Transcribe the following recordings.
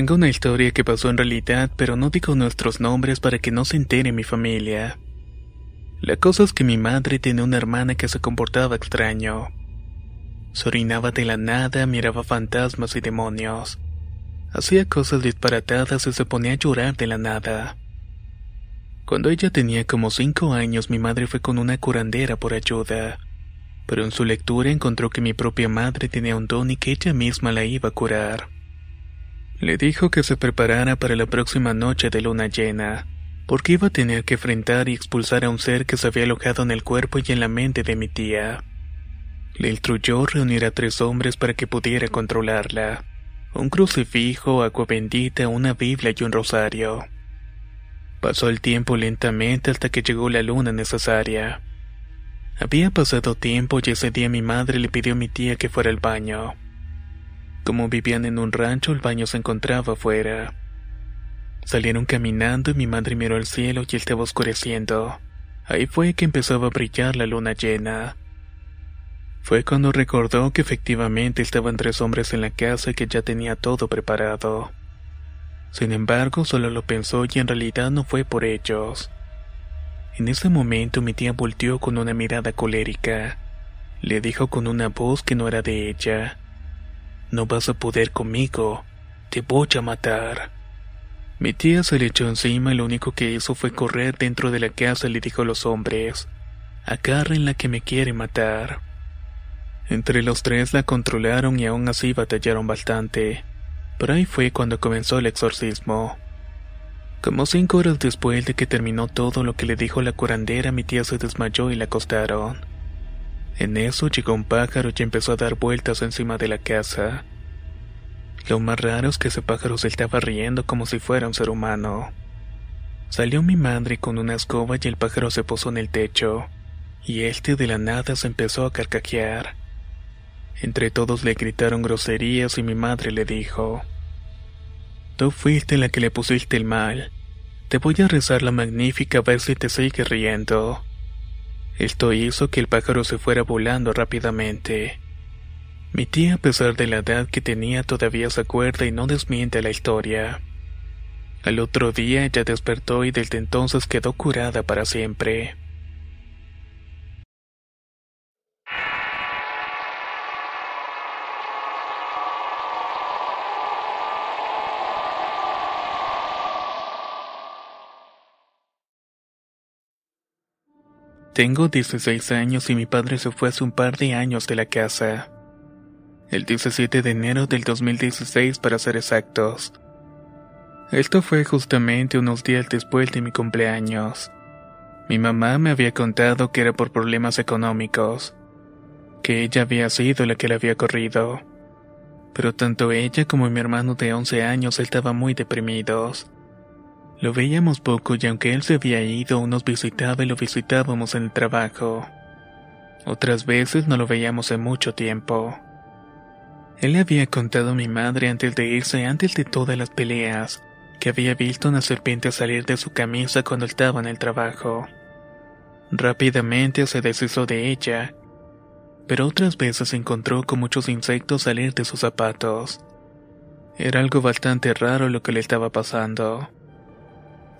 Tengo una historia que pasó en realidad, pero no digo nuestros nombres para que no se entere mi familia. La cosa es que mi madre tenía una hermana que se comportaba extraño. Se orinaba de la nada, miraba fantasmas y demonios. Hacía cosas disparatadas y se ponía a llorar de la nada. Cuando ella tenía como cinco años, mi madre fue con una curandera por ayuda. Pero en su lectura encontró que mi propia madre tenía un don y que ella misma la iba a curar. Le dijo que se preparara para la próxima noche de luna llena, porque iba a tener que enfrentar y expulsar a un ser que se había alojado en el cuerpo y en la mente de mi tía. Le instruyó reunir a tres hombres para que pudiera controlarla. Un crucifijo, agua bendita, una Biblia y un rosario. Pasó el tiempo lentamente hasta que llegó la luna necesaria. Había pasado tiempo y ese día mi madre le pidió a mi tía que fuera al baño. Como vivían en un rancho, el baño se encontraba afuera. Salieron caminando y mi madre miró al cielo y estaba oscureciendo. Ahí fue que empezaba a brillar la luna llena. Fue cuando recordó que efectivamente estaban tres hombres en la casa y que ya tenía todo preparado. Sin embargo, solo lo pensó y en realidad no fue por ellos. En ese momento mi tía volteó con una mirada colérica. Le dijo con una voz que no era de ella. No vas a poder conmigo. Te voy a matar. Mi tía se le echó encima y lo único que hizo fue correr dentro de la casa y le dijo a los hombres, agarren la que me quiere matar. Entre los tres la controlaron y aún así batallaron bastante. Pero ahí fue cuando comenzó el exorcismo. Como cinco horas después de que terminó todo lo que le dijo la curandera, mi tía se desmayó y la acostaron. En eso llegó un pájaro y empezó a dar vueltas encima de la casa. Lo más raro es que ese pájaro se estaba riendo como si fuera un ser humano. Salió mi madre con una escoba y el pájaro se posó en el techo, y este de la nada se empezó a carcajear. Entre todos le gritaron groserías y mi madre le dijo, Tú fuiste la que le pusiste el mal. Te voy a rezar la magnífica a ver te sigue riendo. Esto hizo que el pájaro se fuera volando rápidamente. Mi tía, a pesar de la edad que tenía, todavía se acuerda y no desmiente la historia. Al otro día ella despertó y desde entonces quedó curada para siempre. Tengo 16 años y mi padre se fue hace un par de años de la casa. El 17 de enero del 2016 para ser exactos. Esto fue justamente unos días después de mi cumpleaños. Mi mamá me había contado que era por problemas económicos, que ella había sido la que le había corrido. Pero tanto ella como mi hermano de 11 años estaban muy deprimidos. Lo veíamos poco y aunque él se había ido, nos visitaba y lo visitábamos en el trabajo. Otras veces no lo veíamos en mucho tiempo. Él le había contado a mi madre antes de irse, antes de todas las peleas, que había visto una serpiente salir de su camisa cuando estaba en el trabajo. Rápidamente se deshizo de ella, pero otras veces encontró con muchos insectos salir de sus zapatos. Era algo bastante raro lo que le estaba pasando.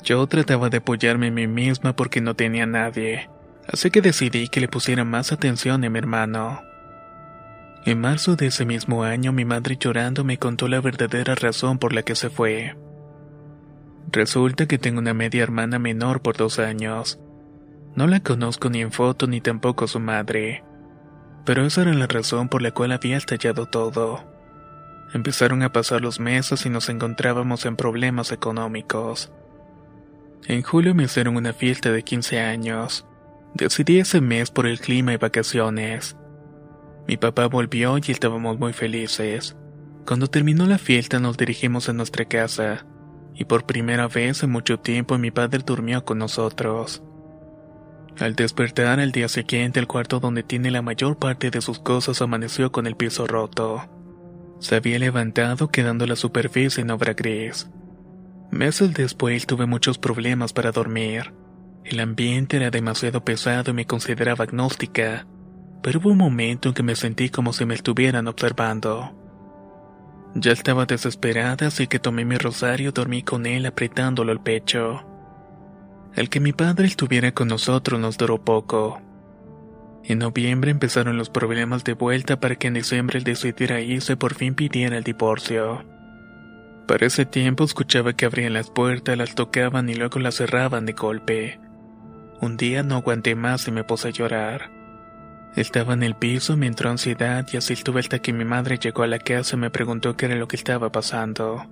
Yo trataba de apoyarme a mí misma porque no tenía nadie, Así que decidí que le pusiera más atención a mi hermano. En marzo de ese mismo año mi madre llorando me contó la verdadera razón por la que se fue. Resulta que tengo una media hermana menor por dos años. No la conozco ni en foto ni tampoco su madre. Pero esa era la razón por la cual había estallado todo. Empezaron a pasar los meses y nos encontrábamos en problemas económicos. En julio me hicieron una fiesta de 15 años. Decidí ese mes por el clima y vacaciones. Mi papá volvió y estábamos muy felices. Cuando terminó la fiesta nos dirigimos a nuestra casa, y por primera vez en mucho tiempo mi padre durmió con nosotros. Al despertar al día siguiente el cuarto donde tiene la mayor parte de sus cosas amaneció con el piso roto. Se había levantado quedando la superficie en obra gris. Meses después tuve muchos problemas para dormir. El ambiente era demasiado pesado y me consideraba agnóstica, pero hubo un momento en que me sentí como si me estuvieran observando. Ya estaba desesperada, así que tomé mi rosario y dormí con él apretándolo al pecho. El que mi padre estuviera con nosotros nos duró poco. En noviembre empezaron los problemas de vuelta para que en diciembre él decidiera irse por fin pidiera el divorcio. Para ese tiempo escuchaba que abrían las puertas, las tocaban y luego las cerraban de golpe. Un día no aguanté más y me puse a llorar. Estaba en el piso, me entró ansiedad y así estuve hasta que mi madre llegó a la casa y me preguntó qué era lo que estaba pasando.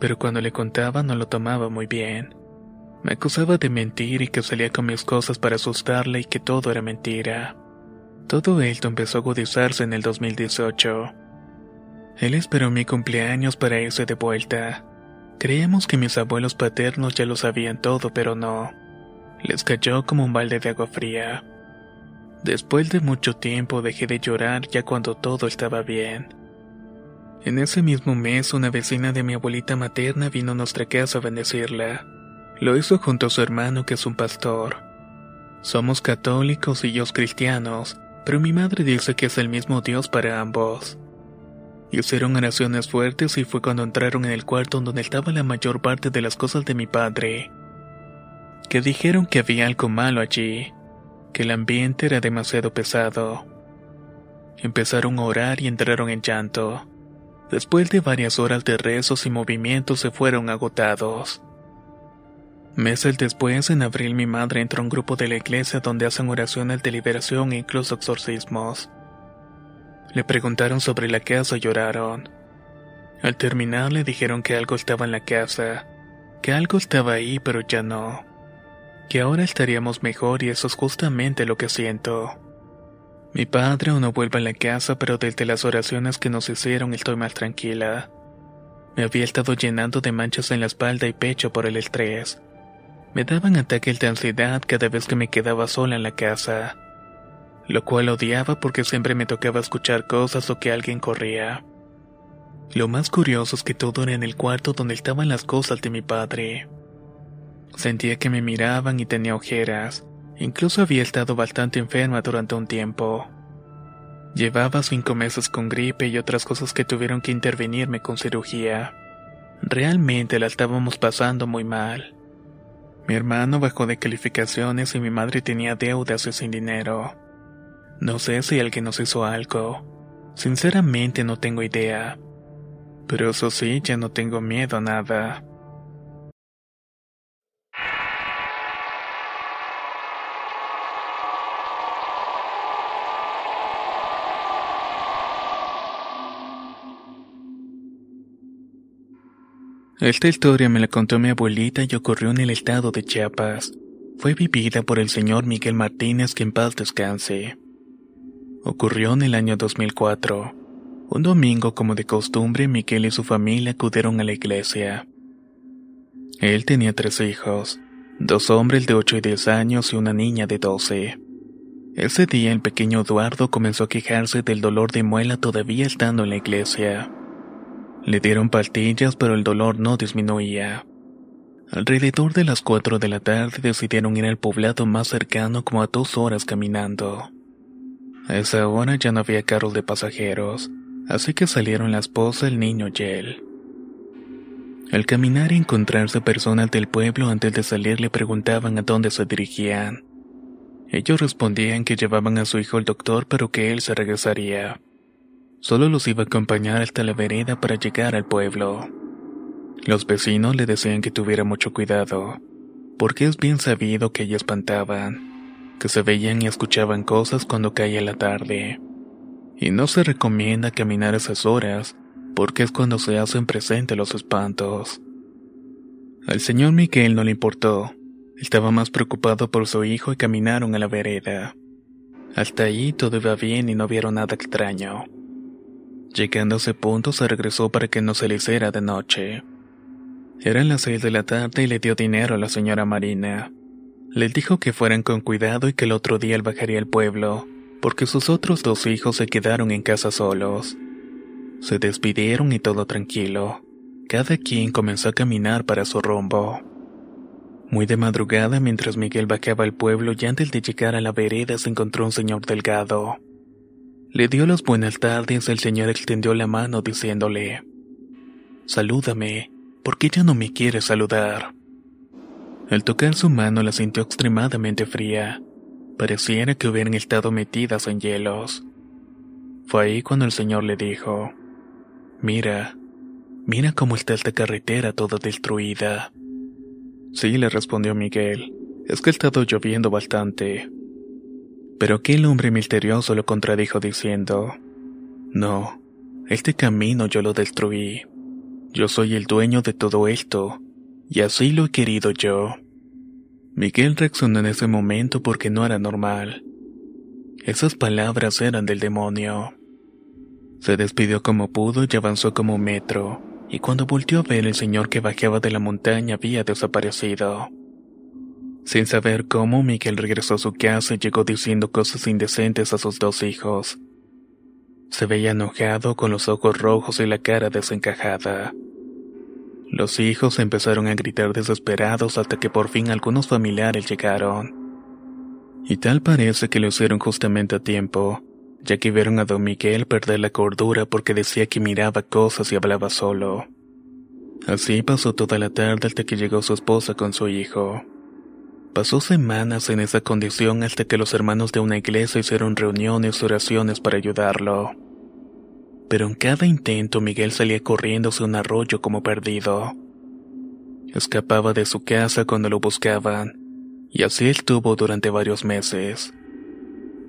Pero cuando le contaba no lo tomaba muy bien. Me acusaba de mentir y que salía con mis cosas para asustarla y que todo era mentira. Todo esto empezó a agudizarse en el 2018. Él esperó mi cumpleaños para irse de vuelta. Creíamos que mis abuelos paternos ya lo sabían todo, pero no. Les cayó como un balde de agua fría. Después de mucho tiempo dejé de llorar ya cuando todo estaba bien. En ese mismo mes una vecina de mi abuelita materna vino a nuestra casa a bendecirla. Lo hizo junto a su hermano que es un pastor. Somos católicos y ellos cristianos, pero mi madre dice que es el mismo Dios para ambos. Hicieron oraciones fuertes y fue cuando entraron en el cuarto donde estaba la mayor parte de las cosas de mi padre. Que dijeron que había algo malo allí, que el ambiente era demasiado pesado. Empezaron a orar y entraron en llanto. Después de varias horas de rezos y movimientos se fueron agotados. Meses después, en abril, mi madre entró a un grupo de la iglesia donde hacen oraciones de liberación e incluso exorcismos. Le preguntaron sobre la casa y lloraron. Al terminar le dijeron que algo estaba en la casa, que algo estaba ahí pero ya no, que ahora estaríamos mejor y eso es justamente lo que siento. Mi padre aún no vuelve a la casa pero desde las oraciones que nos hicieron estoy más tranquila. Me había estado llenando de manchas en la espalda y pecho por el estrés. Me daban ataques de ansiedad cada vez que me quedaba sola en la casa lo cual odiaba porque siempre me tocaba escuchar cosas o que alguien corría. Lo más curioso es que todo era en el cuarto donde estaban las cosas de mi padre. Sentía que me miraban y tenía ojeras, incluso había estado bastante enferma durante un tiempo. Llevaba cinco meses con gripe y otras cosas que tuvieron que intervenirme con cirugía. Realmente la estábamos pasando muy mal. Mi hermano bajó de calificaciones y mi madre tenía deudas y sin dinero. No sé si alguien nos hizo algo. Sinceramente no tengo idea. Pero eso sí, ya no tengo miedo a nada. Esta historia me la contó mi abuelita y ocurrió en el estado de Chiapas. Fue vivida por el señor Miguel Martínez que en paz descanse. Ocurrió en el año 2004. Un domingo, como de costumbre, Miquel y su familia acudieron a la iglesia. Él tenía tres hijos, dos hombres de 8 y 10 años y una niña de 12. Ese día el pequeño Eduardo comenzó a quejarse del dolor de muela todavía estando en la iglesia. Le dieron pastillas pero el dolor no disminuía. Alrededor de las 4 de la tarde decidieron ir al poblado más cercano como a dos horas caminando. A esa hora ya no había carros de pasajeros, así que salieron la esposa, el niño y él. Al caminar y encontrarse personas del pueblo antes de salir le preguntaban a dónde se dirigían. Ellos respondían que llevaban a su hijo al doctor pero que él se regresaría. Solo los iba a acompañar hasta la vereda para llegar al pueblo. Los vecinos le decían que tuviera mucho cuidado, porque es bien sabido que ella espantaban, que se veían y escuchaban cosas cuando caía la tarde. Y no se recomienda caminar esas horas, porque es cuando se hacen presentes los espantos. Al señor Miguel no le importó, estaba más preocupado por su hijo y caminaron a la vereda. Hasta ahí todo iba bien y no vieron nada extraño. Llegando a ese punto se regresó para que no se le hiciera de noche. Eran las seis de la tarde y le dio dinero a la señora Marina. Le dijo que fueran con cuidado y que el otro día él bajaría al pueblo, porque sus otros dos hijos se quedaron en casa solos. Se despidieron y todo tranquilo. Cada quien comenzó a caminar para su rumbo. Muy de madrugada, mientras Miguel bajaba al pueblo y antes de llegar a la vereda se encontró un señor delgado. Le dio las buenas tardes, el señor extendió la mano diciéndole, Salúdame, ¿por qué ya no me quiere saludar? Al tocar su mano la sintió extremadamente fría. Pareciera que hubieran estado metidas en hielos. Fue ahí cuando el señor le dijo, Mira, mira cómo está esta carretera toda destruida. Sí, le respondió Miguel. Es que ha estado lloviendo bastante. Pero aquel hombre misterioso lo contradijo diciendo, No, este camino yo lo destruí. Yo soy el dueño de todo esto, y así lo he querido yo. Miguel reaccionó en ese momento porque no era normal. Esas palabras eran del demonio. Se despidió como pudo y avanzó como un metro y cuando volteó a ver el señor que bajaba de la montaña había desaparecido. Sin saber cómo, Miguel regresó a su casa y llegó diciendo cosas indecentes a sus dos hijos. Se veía enojado con los ojos rojos y la cara desencajada. Los hijos empezaron a gritar desesperados hasta que por fin algunos familiares llegaron. Y tal parece que lo hicieron justamente a tiempo, ya que vieron a don Miguel perder la cordura porque decía que miraba cosas y hablaba solo. Así pasó toda la tarde hasta que llegó su esposa con su hijo. Pasó semanas en esa condición hasta que los hermanos de una iglesia hicieron reuniones y oraciones para ayudarlo. Pero en cada intento Miguel salía corriendo hacia un arroyo como perdido. Escapaba de su casa cuando lo buscaban, y así estuvo durante varios meses.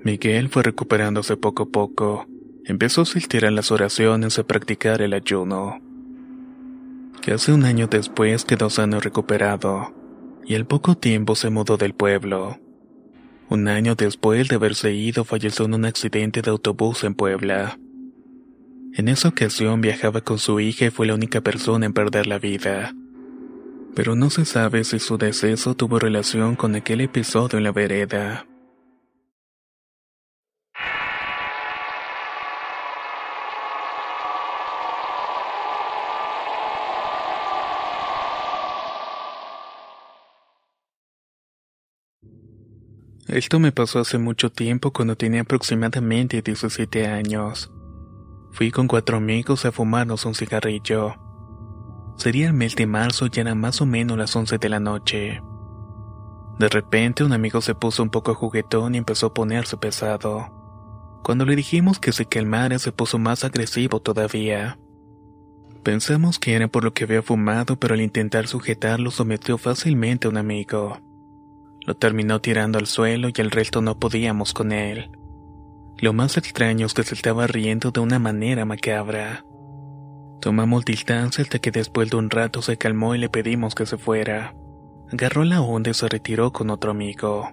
Miguel fue recuperándose poco a poco. Empezó a asistir a las oraciones y a practicar el ayuno. Casi un año después quedó sano y recuperado, y al poco tiempo se mudó del pueblo. Un año después de haberse ido falleció en un accidente de autobús en Puebla. En esa ocasión viajaba con su hija y fue la única persona en perder la vida. Pero no se sabe si su deceso tuvo relación con aquel episodio en la vereda. Esto me pasó hace mucho tiempo cuando tenía aproximadamente 17 años. Fui con cuatro amigos a fumarnos un cigarrillo. Sería el mes de marzo y eran más o menos las 11 de la noche. De repente un amigo se puso un poco juguetón y empezó a ponerse pesado. Cuando le dijimos que se calmara se puso más agresivo todavía. Pensamos que era por lo que había fumado, pero al intentar sujetarlo sometió fácilmente a un amigo. Lo terminó tirando al suelo y el resto no podíamos con él. Lo más extraño es que se estaba riendo de una manera macabra. Tomamos distancia hasta que después de un rato se calmó y le pedimos que se fuera. Agarró la onda y se retiró con otro amigo.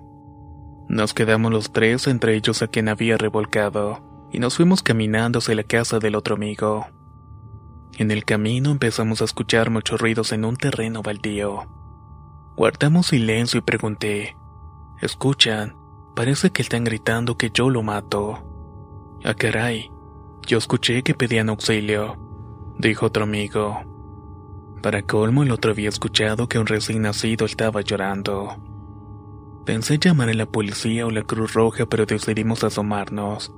Nos quedamos los tres, entre ellos a quien había revolcado, y nos fuimos caminando hacia la casa del otro amigo. En el camino empezamos a escuchar muchos ruidos en un terreno baldío. Guardamos silencio y pregunté, ¿escuchan? Parece que están gritando que yo lo mato. Ah, caray, yo escuché que pedían auxilio, dijo otro amigo. Para colmo, el otro había escuchado que un recién nacido estaba llorando. Pensé llamar a la policía o la Cruz Roja, pero decidimos asomarnos.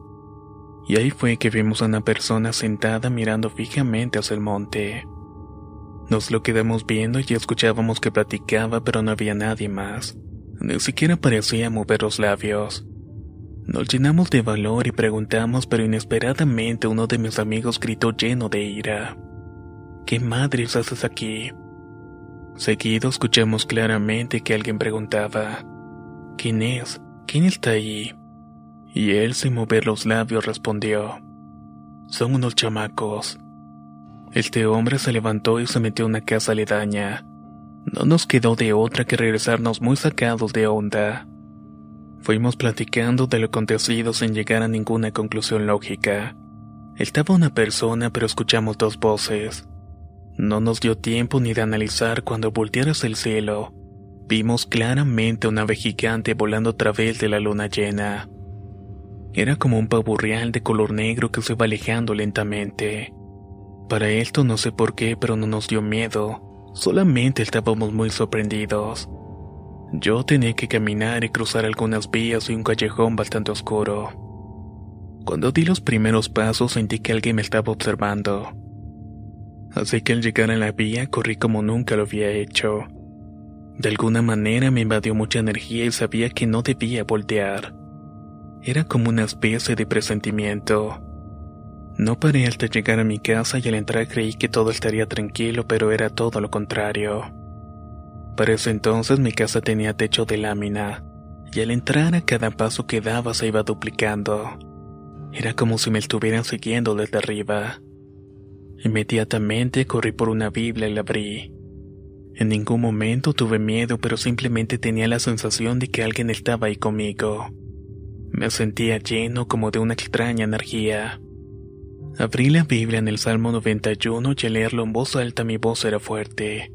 Y ahí fue que vimos a una persona sentada mirando fijamente hacia el monte. Nos lo quedamos viendo y escuchábamos que platicaba, pero no había nadie más. Ni siquiera parecía mover los labios. Nos llenamos de valor y preguntamos, pero inesperadamente uno de mis amigos gritó lleno de ira. ¿Qué madres haces aquí? Seguido escuchamos claramente que alguien preguntaba, ¿quién es? ¿Quién está ahí? Y él sin mover los labios respondió, son unos chamacos. Este hombre se levantó y se metió en una casa aledaña. No nos quedó de otra que regresarnos muy sacados de onda. Fuimos platicando de lo acontecido sin llegar a ninguna conclusión lógica. Estaba una persona pero escuchamos dos voces. No nos dio tiempo ni de analizar cuando voltearas el cielo. Vimos claramente una ave gigante volando a través de la luna llena. Era como un pavo de color negro que se iba alejando lentamente. Para esto no sé por qué, pero no nos dio miedo, solamente estábamos muy sorprendidos. Yo tenía que caminar y cruzar algunas vías y un callejón bastante oscuro. Cuando di los primeros pasos sentí que alguien me estaba observando. Así que al llegar a la vía corrí como nunca lo había hecho. De alguna manera me invadió mucha energía y sabía que no debía voltear. Era como una especie de presentimiento. No paré hasta llegar a mi casa y al entrar creí que todo estaría tranquilo, pero era todo lo contrario. Para ese entonces mi casa tenía techo de lámina, y al entrar a cada paso que daba se iba duplicando. Era como si me estuvieran siguiendo desde arriba. Inmediatamente corrí por una Biblia y la abrí. En ningún momento tuve miedo, pero simplemente tenía la sensación de que alguien estaba ahí conmigo. Me sentía lleno como de una extraña energía. Abrí la Biblia en el Salmo 91 y al leerlo en voz alta mi voz era fuerte.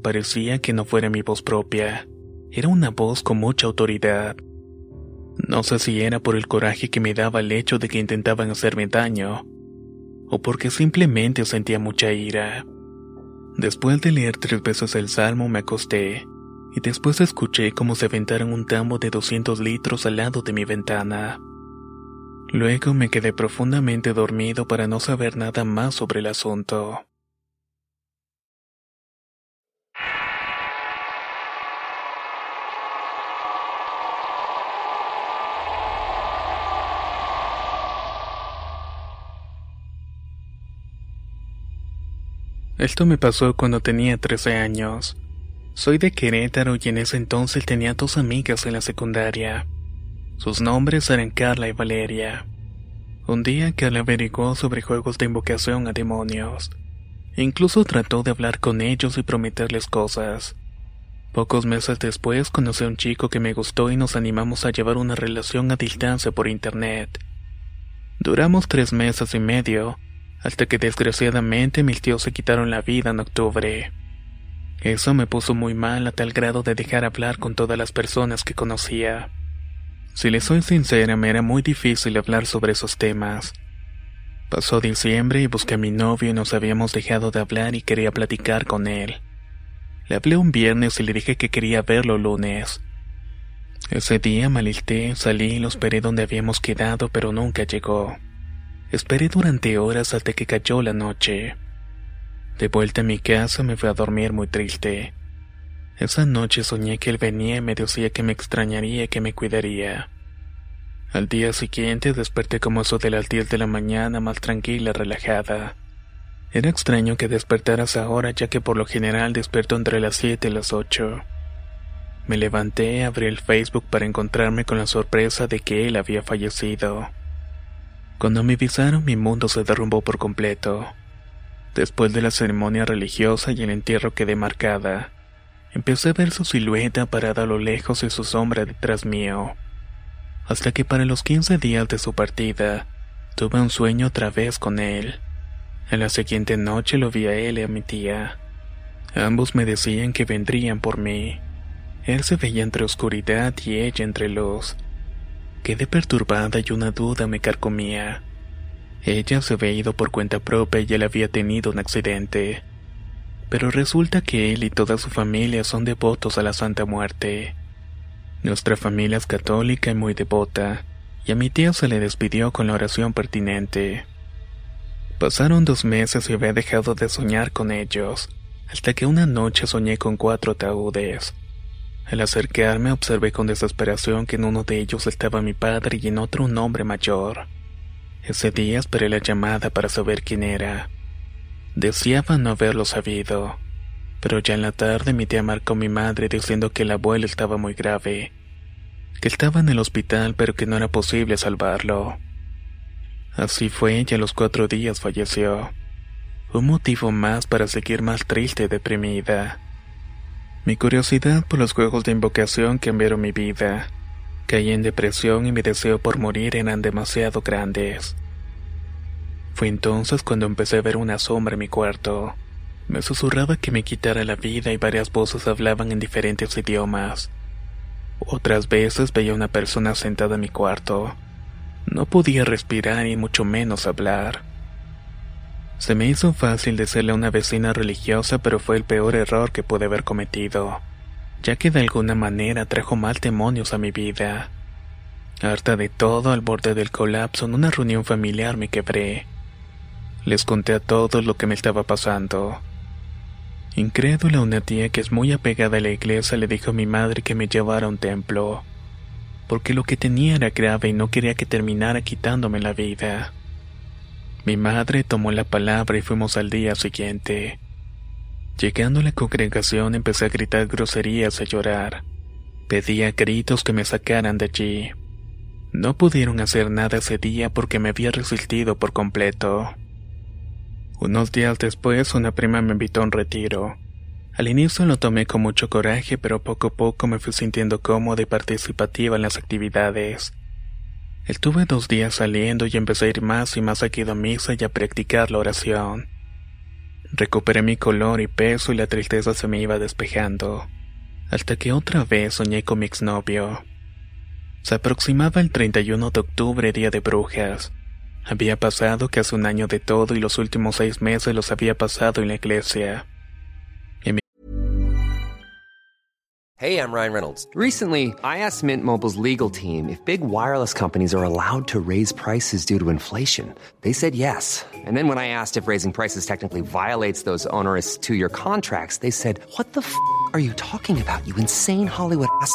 Parecía que no fuera mi voz propia, era una voz con mucha autoridad. No sé si era por el coraje que me daba el hecho de que intentaban hacerme daño, o porque simplemente sentía mucha ira. Después de leer tres veces el salmo me acosté, y después escuché cómo se aventaron un tambo de 200 litros al lado de mi ventana. Luego me quedé profundamente dormido para no saber nada más sobre el asunto. Esto me pasó cuando tenía 13 años. Soy de Querétaro y en ese entonces tenía dos amigas en la secundaria. Sus nombres eran Carla y Valeria. Un día Carla averiguó sobre juegos de invocación a demonios. Incluso trató de hablar con ellos y prometerles cosas. Pocos meses después conocí a un chico que me gustó y nos animamos a llevar una relación a distancia por internet. Duramos tres meses y medio, hasta que desgraciadamente mis tíos se quitaron la vida en octubre. Eso me puso muy mal a tal grado de dejar hablar con todas las personas que conocía. Si le soy sincera, me era muy difícil hablar sobre esos temas. Pasó diciembre y busqué a mi novio y nos habíamos dejado de hablar y quería platicar con él. Le hablé un viernes y le dije que quería verlo lunes. Ese día me salí y lo esperé donde habíamos quedado, pero nunca llegó. Esperé durante horas hasta que cayó la noche. De vuelta a mi casa me fui a dormir muy triste. Esa noche soñé que él venía y me decía que me extrañaría y que me cuidaría. Al día siguiente desperté como eso de las 10 de la mañana más tranquila, relajada. Era extraño que despertaras ahora ya que por lo general despierto entre las 7 y las 8. Me levanté, abrí el Facebook para encontrarme con la sorpresa de que él había fallecido. Cuando me avisaron mi mundo se derrumbó por completo. Después de la ceremonia religiosa y el entierro quedé marcada. Empecé a ver su silueta parada a lo lejos y su sombra detrás mío. Hasta que para los 15 días de su partida, tuve un sueño otra vez con él. En la siguiente noche lo vi a él y a mi tía. Ambos me decían que vendrían por mí. Él se veía entre oscuridad y ella entre luz. Quedé perturbada y una duda me carcomía. Ella se había ido por cuenta propia y él había tenido un accidente. Pero resulta que él y toda su familia son devotos a la Santa Muerte. Nuestra familia es católica y muy devota, y a mi tía se le despidió con la oración pertinente. Pasaron dos meses y había dejado de soñar con ellos, hasta que una noche soñé con cuatro ataúdes. Al acercarme observé con desesperación que en uno de ellos estaba mi padre y en otro un hombre mayor. Ese día esperé la llamada para saber quién era. Deseaba no haberlo sabido, pero ya en la tarde mi tía marcó a mi madre diciendo que el abuelo estaba muy grave, que estaba en el hospital pero que no era posible salvarlo. Así fue y a los cuatro días falleció. Un motivo más para seguir más triste y deprimida. Mi curiosidad por los juegos de invocación cambiaron mi vida. Caí en depresión y mi deseo por morir eran demasiado grandes. Fue entonces cuando empecé a ver una sombra en mi cuarto. Me susurraba que me quitara la vida y varias voces hablaban en diferentes idiomas. Otras veces veía una persona sentada en mi cuarto. No podía respirar y mucho menos hablar. Se me hizo fácil decirle a una vecina religiosa, pero fue el peor error que pude haber cometido ya que de alguna manera trajo mal demonios a mi vida. Harta de todo, al borde del colapso, en una reunión familiar me quebré. Les conté a todos lo que me estaba pasando. Incrédula, una tía que es muy apegada a la iglesia le dijo a mi madre que me llevara a un templo, porque lo que tenía era grave y no quería que terminara quitándome la vida. Mi madre tomó la palabra y fuimos al día siguiente. Llegando a la congregación empecé a gritar groserías y a llorar. Pedía gritos que me sacaran de allí. No pudieron hacer nada ese día porque me había resistido por completo. Unos días después una prima me invitó a un retiro. Al inicio lo tomé con mucho coraje, pero poco a poco me fui sintiendo cómoda y participativa en las actividades. Estuve dos días saliendo y empecé a ir más y más seguido a misa y a practicar la oración. Recuperé mi color y peso y la tristeza se me iba despejando, hasta que otra vez soñé con mi exnovio. Se aproximaba el 31 de octubre, día de brujas. Había pasado casi un año de todo y los últimos seis meses los había pasado en la iglesia. Hey, I'm Ryan Reynolds. Recently, I asked Mint Mobile's legal team if big wireless companies are allowed to raise prices due to inflation. They said yes. And then when I asked if raising prices technically violates those onerous two-year contracts, they said, "What the f*** are you talking about? You insane Hollywood ass."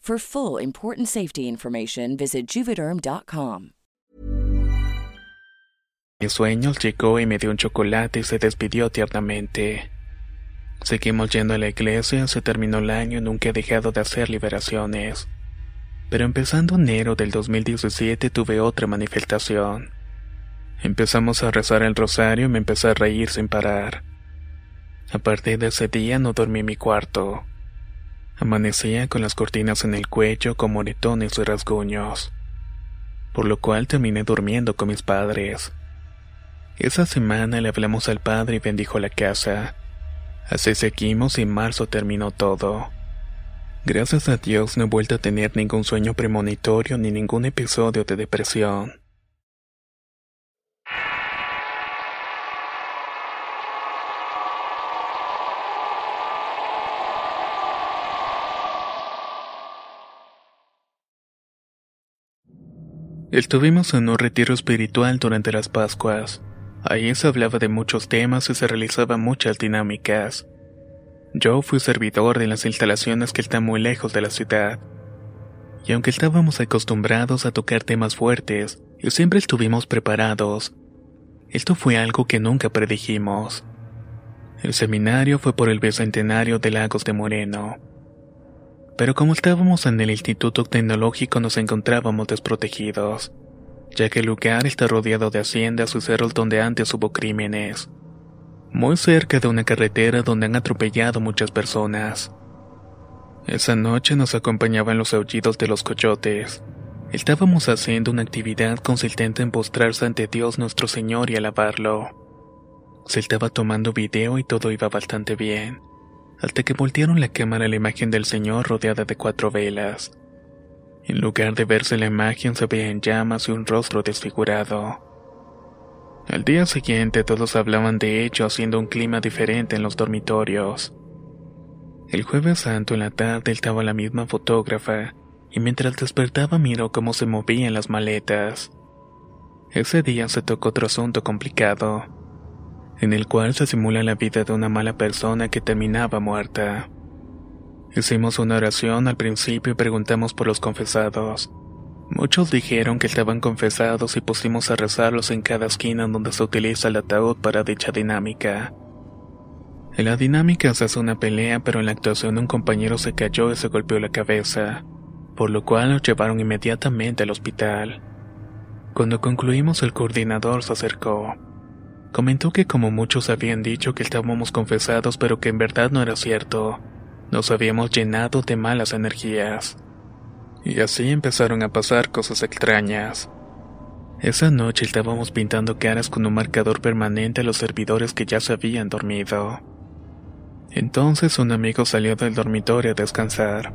For full important safety information, visit juvederm.com. Mi sueño llegó y me dio un chocolate y se despidió tiernamente. Seguimos yendo a la iglesia, se terminó el año y nunca he dejado de hacer liberaciones. Pero empezando enero del 2017 tuve otra manifestación. Empezamos a rezar el rosario y me empecé a reír sin parar. A partir de ese día no dormí en mi cuarto. Amanecía con las cortinas en el cuello con moretones y rasguños. Por lo cual terminé durmiendo con mis padres. Esa semana le hablamos al padre y bendijo la casa. Así seguimos y en marzo terminó todo. Gracias a Dios no he vuelto a tener ningún sueño premonitorio ni ningún episodio de depresión. Estuvimos en un retiro espiritual durante las Pascuas. Ahí se hablaba de muchos temas y se realizaban muchas dinámicas. Yo fui servidor de las instalaciones que están muy lejos de la ciudad. Y aunque estábamos acostumbrados a tocar temas fuertes y siempre estuvimos preparados, esto fue algo que nunca predijimos. El seminario fue por el bicentenario de Lagos de Moreno. Pero como estábamos en el Instituto Tecnológico nos encontrábamos desprotegidos, ya que el lugar está rodeado de haciendas y cerros donde antes hubo crímenes. Muy cerca de una carretera donde han atropellado muchas personas. Esa noche nos acompañaban los aullidos de los coyotes. Estábamos haciendo una actividad consistente en postrarse ante Dios nuestro Señor y alabarlo. Se estaba tomando video y todo iba bastante bien, hasta que voltearon la cámara a la imagen del Señor rodeada de cuatro velas. En lugar de verse la imagen se veía en llamas y un rostro desfigurado. Al día siguiente todos hablaban de ello haciendo un clima diferente en los dormitorios. El jueves santo en la tarde estaba la misma fotógrafa, y mientras despertaba miró cómo se movían las maletas. Ese día se tocó otro asunto complicado, en el cual se simula la vida de una mala persona que terminaba muerta. Hicimos una oración al principio y preguntamos por los confesados. Muchos dijeron que estaban confesados y pusimos a rezarlos en cada esquina donde se utiliza el ataúd para dicha dinámica. En la dinámica se hace una pelea, pero en la actuación un compañero se cayó y se golpeó la cabeza, por lo cual lo llevaron inmediatamente al hospital. Cuando concluimos el coordinador se acercó. Comentó que como muchos habían dicho que estábamos confesados pero que en verdad no era cierto, nos habíamos llenado de malas energías. Y así empezaron a pasar cosas extrañas. Esa noche estábamos pintando caras con un marcador permanente a los servidores que ya se habían dormido. Entonces un amigo salió del dormitorio a descansar,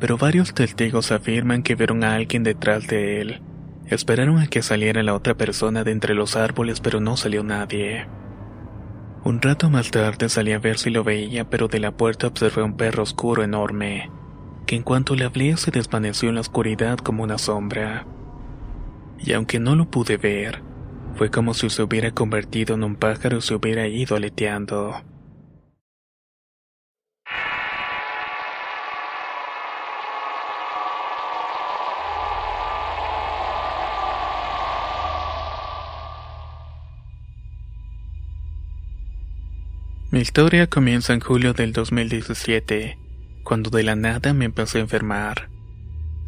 pero varios testigos afirman que vieron a alguien detrás de él. Esperaron a que saliera la otra persona de entre los árboles, pero no salió nadie. Un rato más tarde salí a ver si lo veía, pero de la puerta observé un perro oscuro enorme, que en cuanto le hablé se desvaneció en la oscuridad como una sombra. Y aunque no lo pude ver, fue como si se hubiera convertido en un pájaro y se hubiera ido aleteando. Mi historia comienza en julio del 2017, cuando de la nada me empecé a enfermar.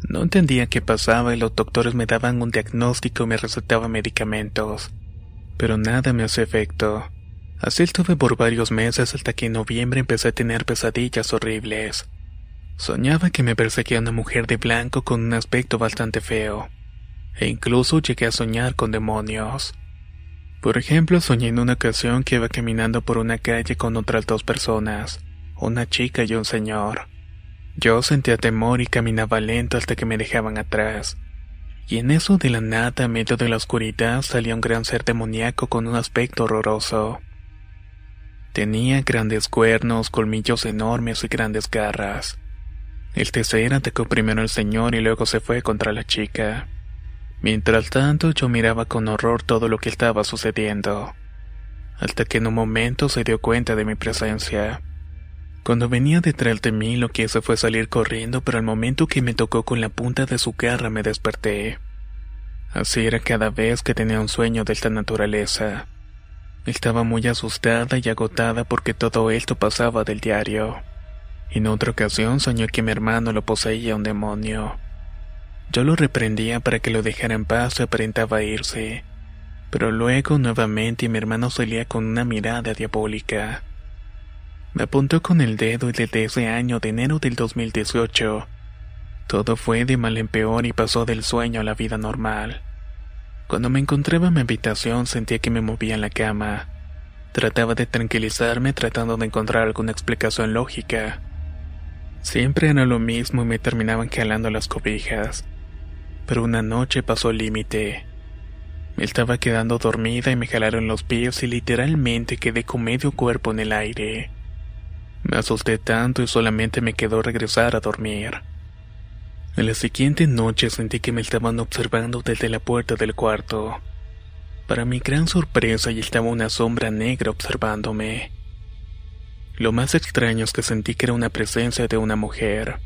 No entendía qué pasaba y los doctores me daban un diagnóstico y me recetaban medicamentos, pero nada me hacía efecto. Así estuve por varios meses hasta que en noviembre empecé a tener pesadillas horribles. Soñaba que me perseguía una mujer de blanco con un aspecto bastante feo, e incluso llegué a soñar con demonios. Por ejemplo, soñé en una ocasión que iba caminando por una calle con otras dos personas, una chica y un señor. Yo sentía temor y caminaba lento hasta que me dejaban atrás. Y en eso de la nada, en medio de la oscuridad, salía un gran ser demoníaco con un aspecto horroroso. Tenía grandes cuernos, colmillos enormes y grandes garras. El ser atacó primero al señor y luego se fue contra la chica. Mientras tanto yo miraba con horror todo lo que estaba sucediendo, hasta que en un momento se dio cuenta de mi presencia. Cuando venía detrás de mí lo que hice fue salir corriendo, pero al momento que me tocó con la punta de su garra me desperté. Así era cada vez que tenía un sueño de esta naturaleza. Estaba muy asustada y agotada porque todo esto pasaba del diario. En otra ocasión soñé que mi hermano lo poseía un demonio. Yo lo reprendía para que lo dejara en paz y aparentaba irse. Pero luego nuevamente mi hermano salía con una mirada diabólica. Me apuntó con el dedo y desde ese año de enero del 2018, todo fue de mal en peor y pasó del sueño a la vida normal. Cuando me encontraba en mi habitación sentía que me movía en la cama. Trataba de tranquilizarme tratando de encontrar alguna explicación lógica. Siempre era lo mismo y me terminaban jalando las cobijas pero una noche pasó el límite. Me estaba quedando dormida y me jalaron los pies y literalmente quedé con medio cuerpo en el aire. Me asusté tanto y solamente me quedó regresar a dormir. En la siguiente noche sentí que me estaban observando desde la puerta del cuarto. Para mi gran sorpresa, y estaba una sombra negra observándome. Lo más extraño es que sentí que era una presencia de una mujer.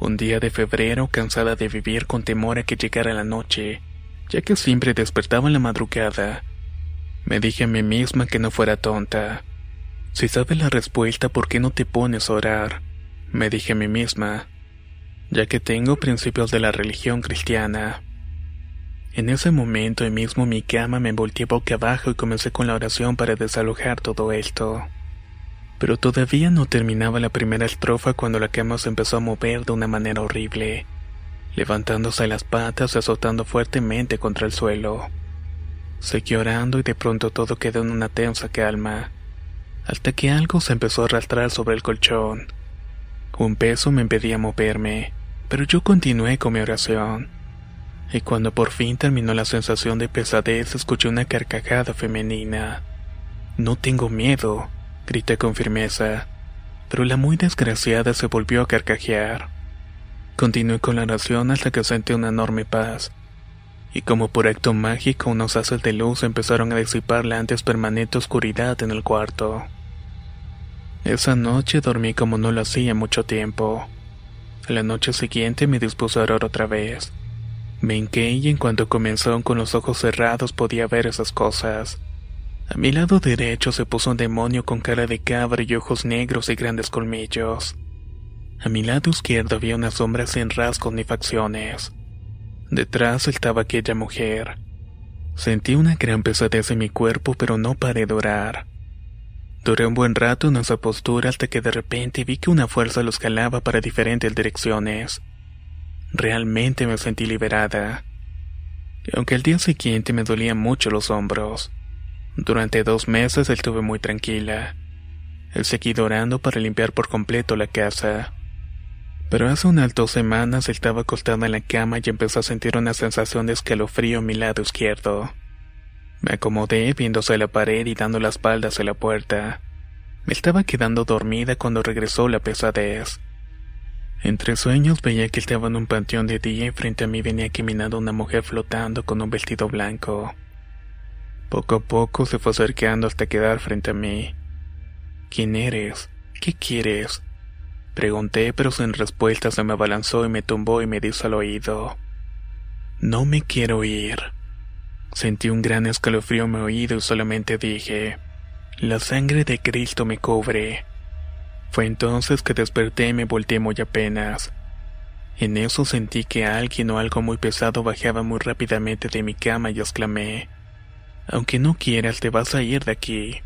Un día de febrero, cansada de vivir con temor a que llegara la noche, ya que siempre despertaba en la madrugada, me dije a mí misma que no fuera tonta. Si sabes la respuesta, ¿por qué no te pones a orar? Me dije a mí misma, ya que tengo principios de la religión cristiana. En ese momento y mismo mi cama me volteé boca abajo y comencé con la oración para desalojar todo esto. Pero todavía no terminaba la primera estrofa cuando la cama se empezó a mover de una manera horrible, levantándose las patas y azotando fuertemente contra el suelo. Seguí orando y de pronto todo quedó en una tensa calma, hasta que algo se empezó a arrastrar sobre el colchón. Un peso me impedía moverme, pero yo continué con mi oración. Y cuando por fin terminó la sensación de pesadez, escuché una carcajada femenina. No tengo miedo, grité con firmeza, pero la muy desgraciada se volvió a carcajear. Continué con la oración hasta que sentí una enorme paz, y como por acto mágico unos haces de luz empezaron a disipar la antes permanente oscuridad en el cuarto. Esa noche dormí como no lo hacía mucho tiempo. La noche siguiente me dispuse a orar otra vez. Me hinqué y en cuanto comenzó con los ojos cerrados podía ver esas cosas. A mi lado derecho se puso un demonio con cara de cabra y ojos negros y grandes colmillos. A mi lado izquierdo había una sombra sin rasgos ni facciones. Detrás estaba aquella mujer. Sentí una gran pesadez en mi cuerpo, pero no paré de orar. Duré un buen rato en esa postura hasta que de repente vi que una fuerza los jalaba para diferentes direcciones. Realmente me sentí liberada. Aunque el día siguiente me dolían mucho los hombros. Durante dos meses estuve muy tranquila. Él seguí orando para limpiar por completo la casa. Pero hace unas dos semanas estaba acostada en la cama y empezó a sentir una sensación de escalofrío a mi lado izquierdo. Me acomodé viéndose a la pared y dando la espalda hacia la puerta. Me estaba quedando dormida cuando regresó la pesadez. Entre sueños veía que estaba en un panteón de día y frente a mí venía caminando una mujer flotando con un vestido blanco. Poco a poco se fue acercando hasta quedar frente a mí. ¿Quién eres? ¿Qué quieres? Pregunté, pero sin respuesta se me abalanzó y me tumbó y me dijo al oído. No me quiero ir. Sentí un gran escalofrío en mi oído y solamente dije, la sangre de Cristo me cubre. Fue entonces que desperté y me volteé muy apenas. En eso sentí que alguien o algo muy pesado bajaba muy rápidamente de mi cama y exclamé, aunque no quieras, te vas a ir de aquí.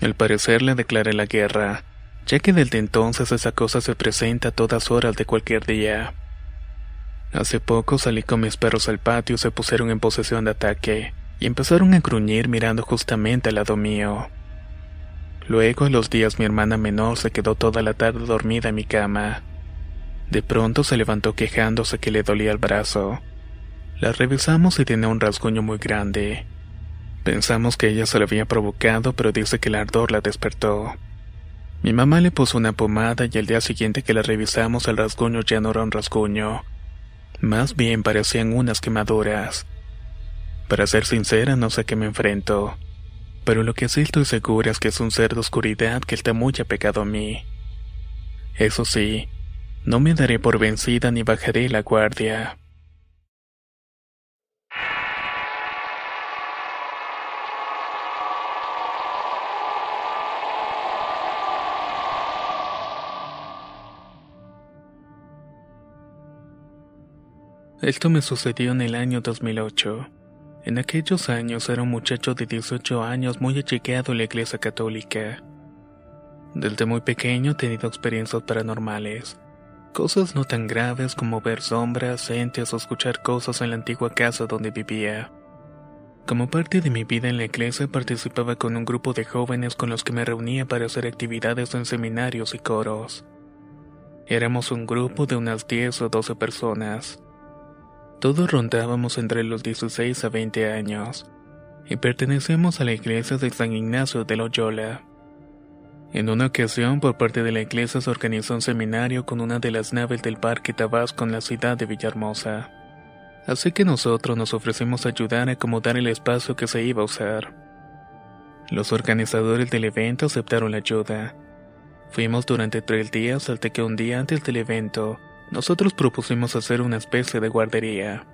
Al parecer le declaré la guerra, ya que desde entonces esa cosa se presenta a todas horas de cualquier día. Hace poco salí con mis perros al patio y se pusieron en posesión de ataque, y empezaron a gruñir mirando justamente al lado mío. Luego, a los días, mi hermana menor se quedó toda la tarde dormida en mi cama. De pronto se levantó quejándose que le dolía el brazo. La revisamos y tenía un rasguño muy grande. Pensamos que ella se lo había provocado, pero dice que el ardor la despertó. Mi mamá le puso una pomada y el día siguiente que la revisamos el rasguño ya no era un rasguño. Más bien parecían unas quemaduras. Para ser sincera, no sé qué me enfrento. Pero lo que sí estoy segura es que es un ser de oscuridad que está muy apegado a mí. Eso sí, no me daré por vencida ni bajaré la guardia. Esto me sucedió en el año 2008. En aquellos años era un muchacho de 18 años muy achicado en la iglesia católica. Desde muy pequeño he tenido experiencias paranormales. Cosas no tan graves como ver sombras, entes o escuchar cosas en la antigua casa donde vivía. Como parte de mi vida en la iglesia participaba con un grupo de jóvenes con los que me reunía para hacer actividades en seminarios y coros. Éramos un grupo de unas 10 o 12 personas. Todos rondábamos entre los 16 a 20 años y pertenecemos a la iglesia de San Ignacio de Loyola. En una ocasión, por parte de la iglesia se organizó un seminario con una de las naves del Parque Tabasco en la ciudad de Villahermosa. Así que nosotros nos ofrecimos a ayudar a acomodar el espacio que se iba a usar. Los organizadores del evento aceptaron la ayuda. Fuimos durante tres días hasta que un día antes del evento, nosotros propusimos hacer una especie de guardería.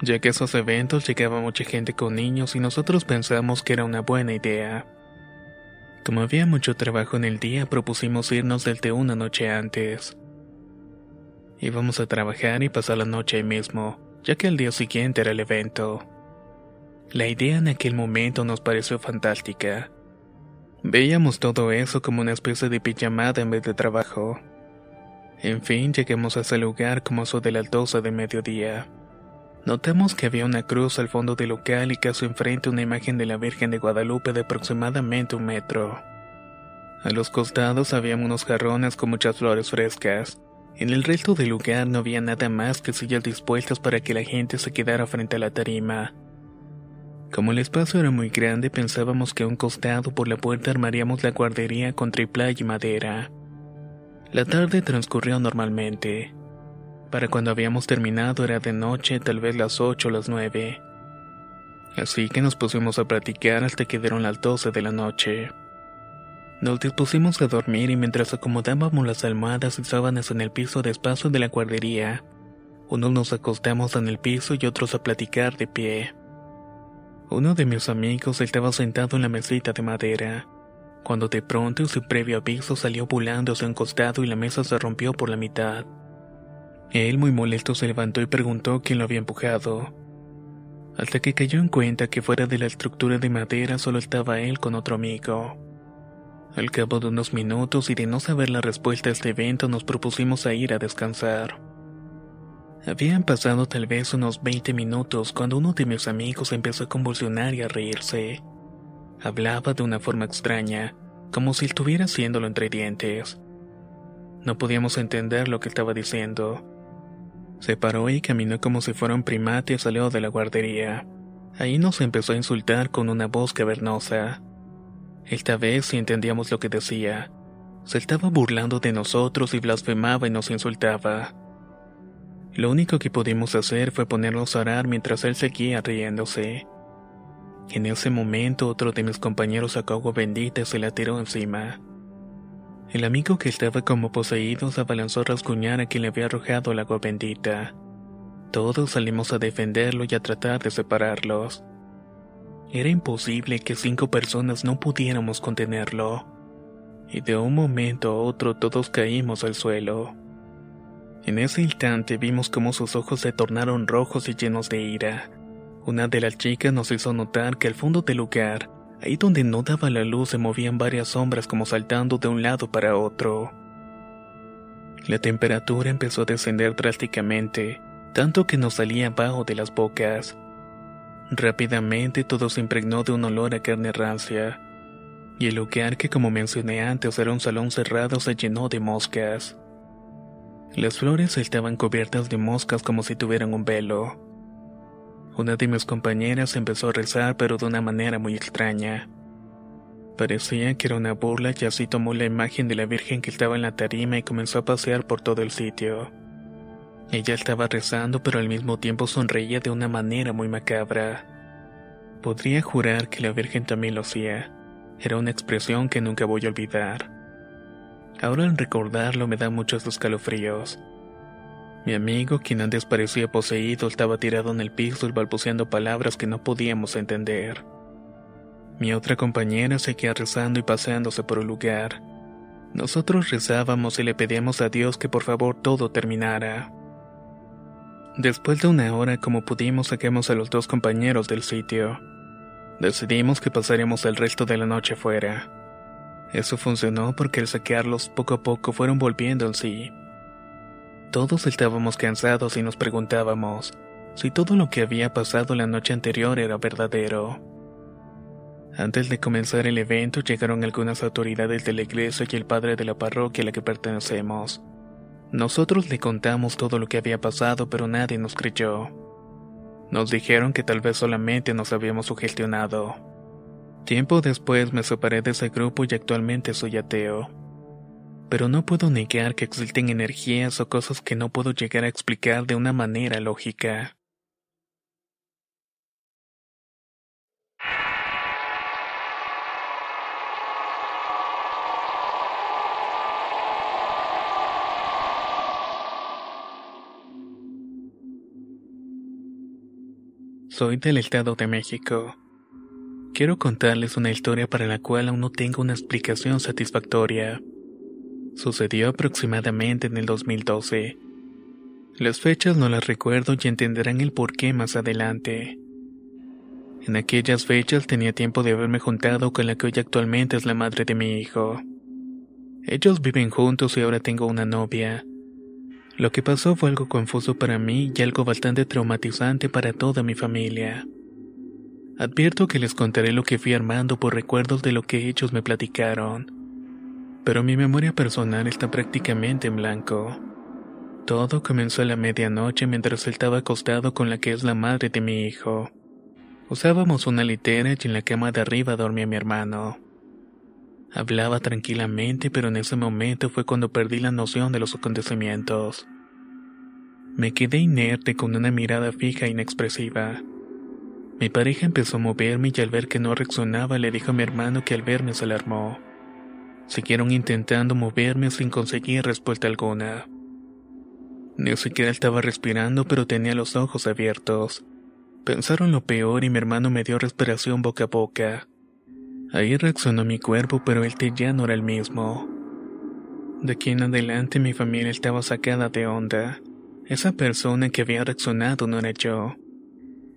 Ya que a esos eventos llegaba mucha gente con niños y nosotros pensamos que era una buena idea. Como había mucho trabajo en el día, propusimos irnos desde una noche antes. Íbamos a trabajar y pasar la noche ahí mismo, ya que al día siguiente era el evento. La idea en aquel momento nos pareció fantástica. Veíamos todo eso como una especie de pijamada en vez de trabajo. En fin, llegamos a ese lugar como eso de las 12 de mediodía. Notamos que había una cruz al fondo del local y su enfrente una imagen de la Virgen de Guadalupe de aproximadamente un metro. A los costados había unos jarrones con muchas flores frescas. En el resto del lugar no había nada más que sillas dispuestas para que la gente se quedara frente a la tarima. Como el espacio era muy grande, pensábamos que a un costado por la puerta armaríamos la guardería con triple y madera. La tarde transcurrió normalmente. Para cuando habíamos terminado era de noche, tal vez las ocho o las nueve. Así que nos pusimos a platicar hasta que dieron las doce de la noche. Nos dispusimos a dormir y mientras acomodábamos las almohadas y sábanas en el piso de espacio de la guardería, unos nos acostamos en el piso y otros a platicar de pie. Uno de mis amigos estaba sentado en la mesita de madera, cuando de pronto su previo aviso salió volando hacia un costado y la mesa se rompió por la mitad. Él, muy molesto, se levantó y preguntó quién lo había empujado. Hasta que cayó en cuenta que fuera de la estructura de madera solo estaba él con otro amigo. Al cabo de unos minutos y de no saber la respuesta a este evento, nos propusimos a ir a descansar. Habían pasado tal vez unos 20 minutos cuando uno de mis amigos empezó a convulsionar y a reírse. Hablaba de una forma extraña, como si estuviera haciéndolo entre dientes. No podíamos entender lo que estaba diciendo. Se paró y caminó como si fuera un primate y salió de la guardería. Ahí nos empezó a insultar con una voz cavernosa. Esta vez sí entendíamos lo que decía. Se estaba burlando de nosotros y blasfemaba y nos insultaba. Lo único que pudimos hacer fue ponernos a orar mientras él seguía riéndose. En ese momento otro de mis compañeros sacó agua bendita y se la tiró encima. El amigo que estaba como poseído se abalanzó a rasguñar a quien le había arrojado el agua bendita. Todos salimos a defenderlo y a tratar de separarlos. Era imposible que cinco personas no pudiéramos contenerlo. Y de un momento a otro todos caímos al suelo. En ese instante vimos cómo sus ojos se tornaron rojos y llenos de ira. Una de las chicas nos hizo notar que al fondo del lugar Ahí donde no daba la luz se movían varias sombras como saltando de un lado para otro. La temperatura empezó a descender drásticamente, tanto que nos salía abajo de las bocas. Rápidamente todo se impregnó de un olor a carne rancia, y el lugar que como mencioné antes era un salón cerrado se llenó de moscas. Las flores estaban cubiertas de moscas como si tuvieran un velo. Una de mis compañeras empezó a rezar pero de una manera muy extraña. Parecía que era una burla y así tomó la imagen de la Virgen que estaba en la tarima y comenzó a pasear por todo el sitio. Ella estaba rezando pero al mismo tiempo sonreía de una manera muy macabra. Podría jurar que la Virgen también lo hacía. Era una expresión que nunca voy a olvidar. Ahora al recordarlo me da muchos escalofríos. Mi amigo, quien antes parecía poseído, estaba tirado en el piso y balbuceando palabras que no podíamos entender. Mi otra compañera seguía rezando y paseándose por el lugar. Nosotros rezábamos y le pedíamos a Dios que por favor todo terminara. Después de una hora, como pudimos, saquemos a los dos compañeros del sitio. Decidimos que pasaríamos el resto de la noche fuera. Eso funcionó porque al saquearlos poco a poco fueron volviendo en sí. Todos estábamos cansados y nos preguntábamos si todo lo que había pasado la noche anterior era verdadero. Antes de comenzar el evento llegaron algunas autoridades de la iglesia y el padre de la parroquia a la que pertenecemos. Nosotros le contamos todo lo que había pasado pero nadie nos creyó. Nos dijeron que tal vez solamente nos habíamos sugestionado. Tiempo después me separé de ese grupo y actualmente soy ateo pero no puedo negar que existen energías o cosas que no puedo llegar a explicar de una manera lógica. Soy del Estado de México. Quiero contarles una historia para la cual aún no tengo una explicación satisfactoria. Sucedió aproximadamente en el 2012. Las fechas no las recuerdo y entenderán el porqué más adelante. En aquellas fechas tenía tiempo de haberme juntado con la que hoy actualmente es la madre de mi hijo. Ellos viven juntos y ahora tengo una novia. Lo que pasó fue algo confuso para mí y algo bastante traumatizante para toda mi familia. Advierto que les contaré lo que fui armando por recuerdos de lo que ellos me platicaron. Pero mi memoria personal está prácticamente en blanco. Todo comenzó a la medianoche mientras estaba acostado con la que es la madre de mi hijo. Usábamos una litera y en la cama de arriba dormía mi hermano. Hablaba tranquilamente, pero en ese momento fue cuando perdí la noción de los acontecimientos. Me quedé inerte con una mirada fija e inexpresiva. Mi pareja empezó a moverme y al ver que no reaccionaba le dijo a mi hermano que al verme se alarmó. Siguieron intentando moverme sin conseguir respuesta alguna. Ni siquiera estaba respirando, pero tenía los ojos abiertos. Pensaron lo peor y mi hermano me dio respiración boca a boca. Ahí reaccionó mi cuerpo, pero él ya no era el mismo. De aquí en adelante mi familia estaba sacada de onda. Esa persona que había reaccionado no era yo.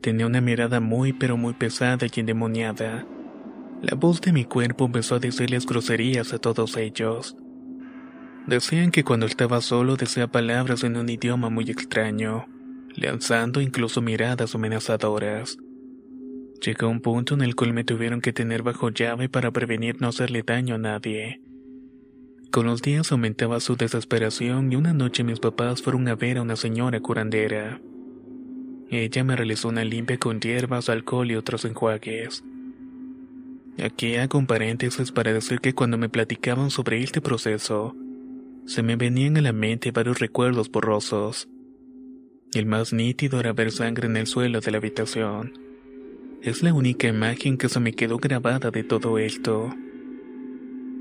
Tenía una mirada muy pero muy pesada y endemoniada. La voz de mi cuerpo empezó a decirles groserías a todos ellos. Decían que cuando estaba solo decía palabras en un idioma muy extraño lanzando incluso miradas amenazadoras. Llegó un punto en el cual me tuvieron que tener bajo llave para prevenir no hacerle daño a nadie. Con los días aumentaba su desesperación y una noche mis papás fueron a ver a una señora curandera. Ella me realizó una limpia con hierbas, alcohol y otros enjuagues. Aquí hago un paréntesis para decir que cuando me platicaban sobre este proceso, se me venían a la mente varios recuerdos borrosos. El más nítido era ver sangre en el suelo de la habitación. Es la única imagen que se me quedó grabada de todo esto.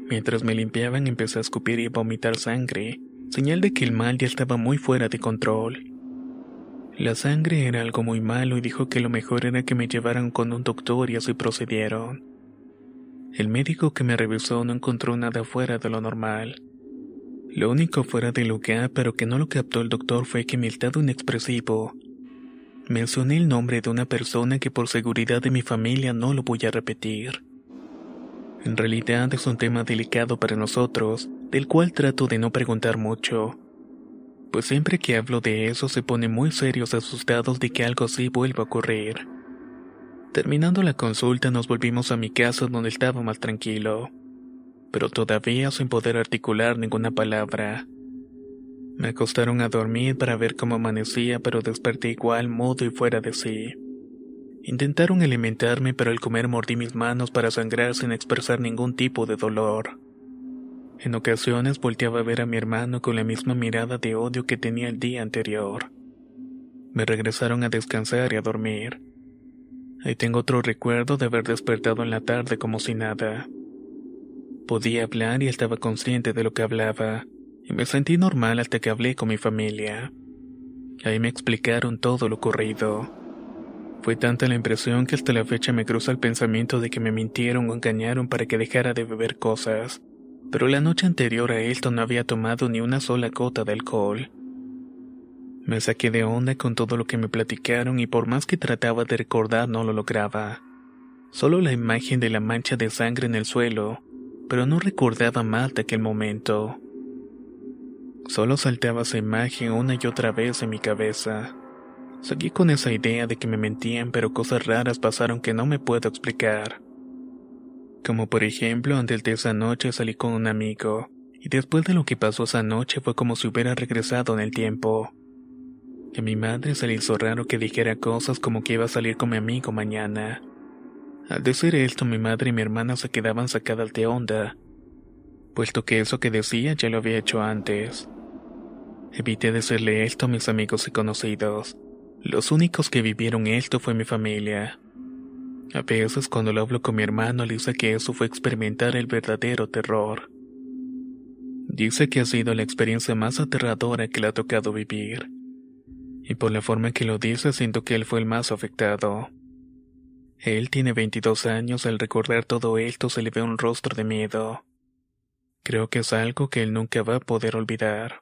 Mientras me limpiaban empecé a escupir y vomitar sangre, señal de que el mal ya estaba muy fuera de control. La sangre era algo muy malo y dijo que lo mejor era que me llevaran con un doctor y así procedieron. El médico que me revisó no encontró nada fuera de lo normal. Lo único fuera de lugar, pero que no lo captó el doctor, fue que mi estado inexpresivo. Mencioné el nombre de una persona que por seguridad de mi familia no lo voy a repetir. En realidad es un tema delicado para nosotros, del cual trato de no preguntar mucho. Pues siempre que hablo de eso se pone muy serios asustados de que algo así vuelva a ocurrir. Terminando la consulta nos volvimos a mi casa donde estaba más tranquilo pero todavía sin poder articular ninguna palabra. Me acostaron a dormir para ver cómo amanecía, pero desperté igual, mudo y fuera de sí. Intentaron alimentarme, pero al comer mordí mis manos para sangrar sin expresar ningún tipo de dolor. En ocasiones volteaba a ver a mi hermano con la misma mirada de odio que tenía el día anterior. Me regresaron a descansar y a dormir. Ahí tengo otro recuerdo de haber despertado en la tarde como si nada. Podía hablar y estaba consciente de lo que hablaba, y me sentí normal hasta que hablé con mi familia. Ahí me explicaron todo lo ocurrido. Fue tanta la impresión que hasta la fecha me cruza el pensamiento de que me mintieron o engañaron para que dejara de beber cosas, pero la noche anterior a esto no había tomado ni una sola gota de alcohol. Me saqué de onda con todo lo que me platicaron y por más que trataba de recordar no lo lograba. Solo la imagen de la mancha de sangre en el suelo pero no recordaba más de aquel momento. Solo salteaba esa imagen una y otra vez en mi cabeza. Seguí con esa idea de que me mentían, pero cosas raras pasaron que no me puedo explicar. Como por ejemplo, antes de esa noche salí con un amigo, y después de lo que pasó esa noche fue como si hubiera regresado en el tiempo. A mi madre se le hizo raro que dijera cosas como que iba a salir con mi amigo mañana. Al decir esto, mi madre y mi hermana se quedaban sacadas de onda, puesto que eso que decía ya lo había hecho antes. Evité decirle esto a mis amigos y conocidos. Los únicos que vivieron esto fue mi familia. A veces cuando lo hablo con mi hermano le dice que eso fue experimentar el verdadero terror. Dice que ha sido la experiencia más aterradora que le ha tocado vivir. Y por la forma en que lo dice, siento que él fue el más afectado. Él tiene 22 años, al recordar todo esto se le ve un rostro de miedo. Creo que es algo que él nunca va a poder olvidar.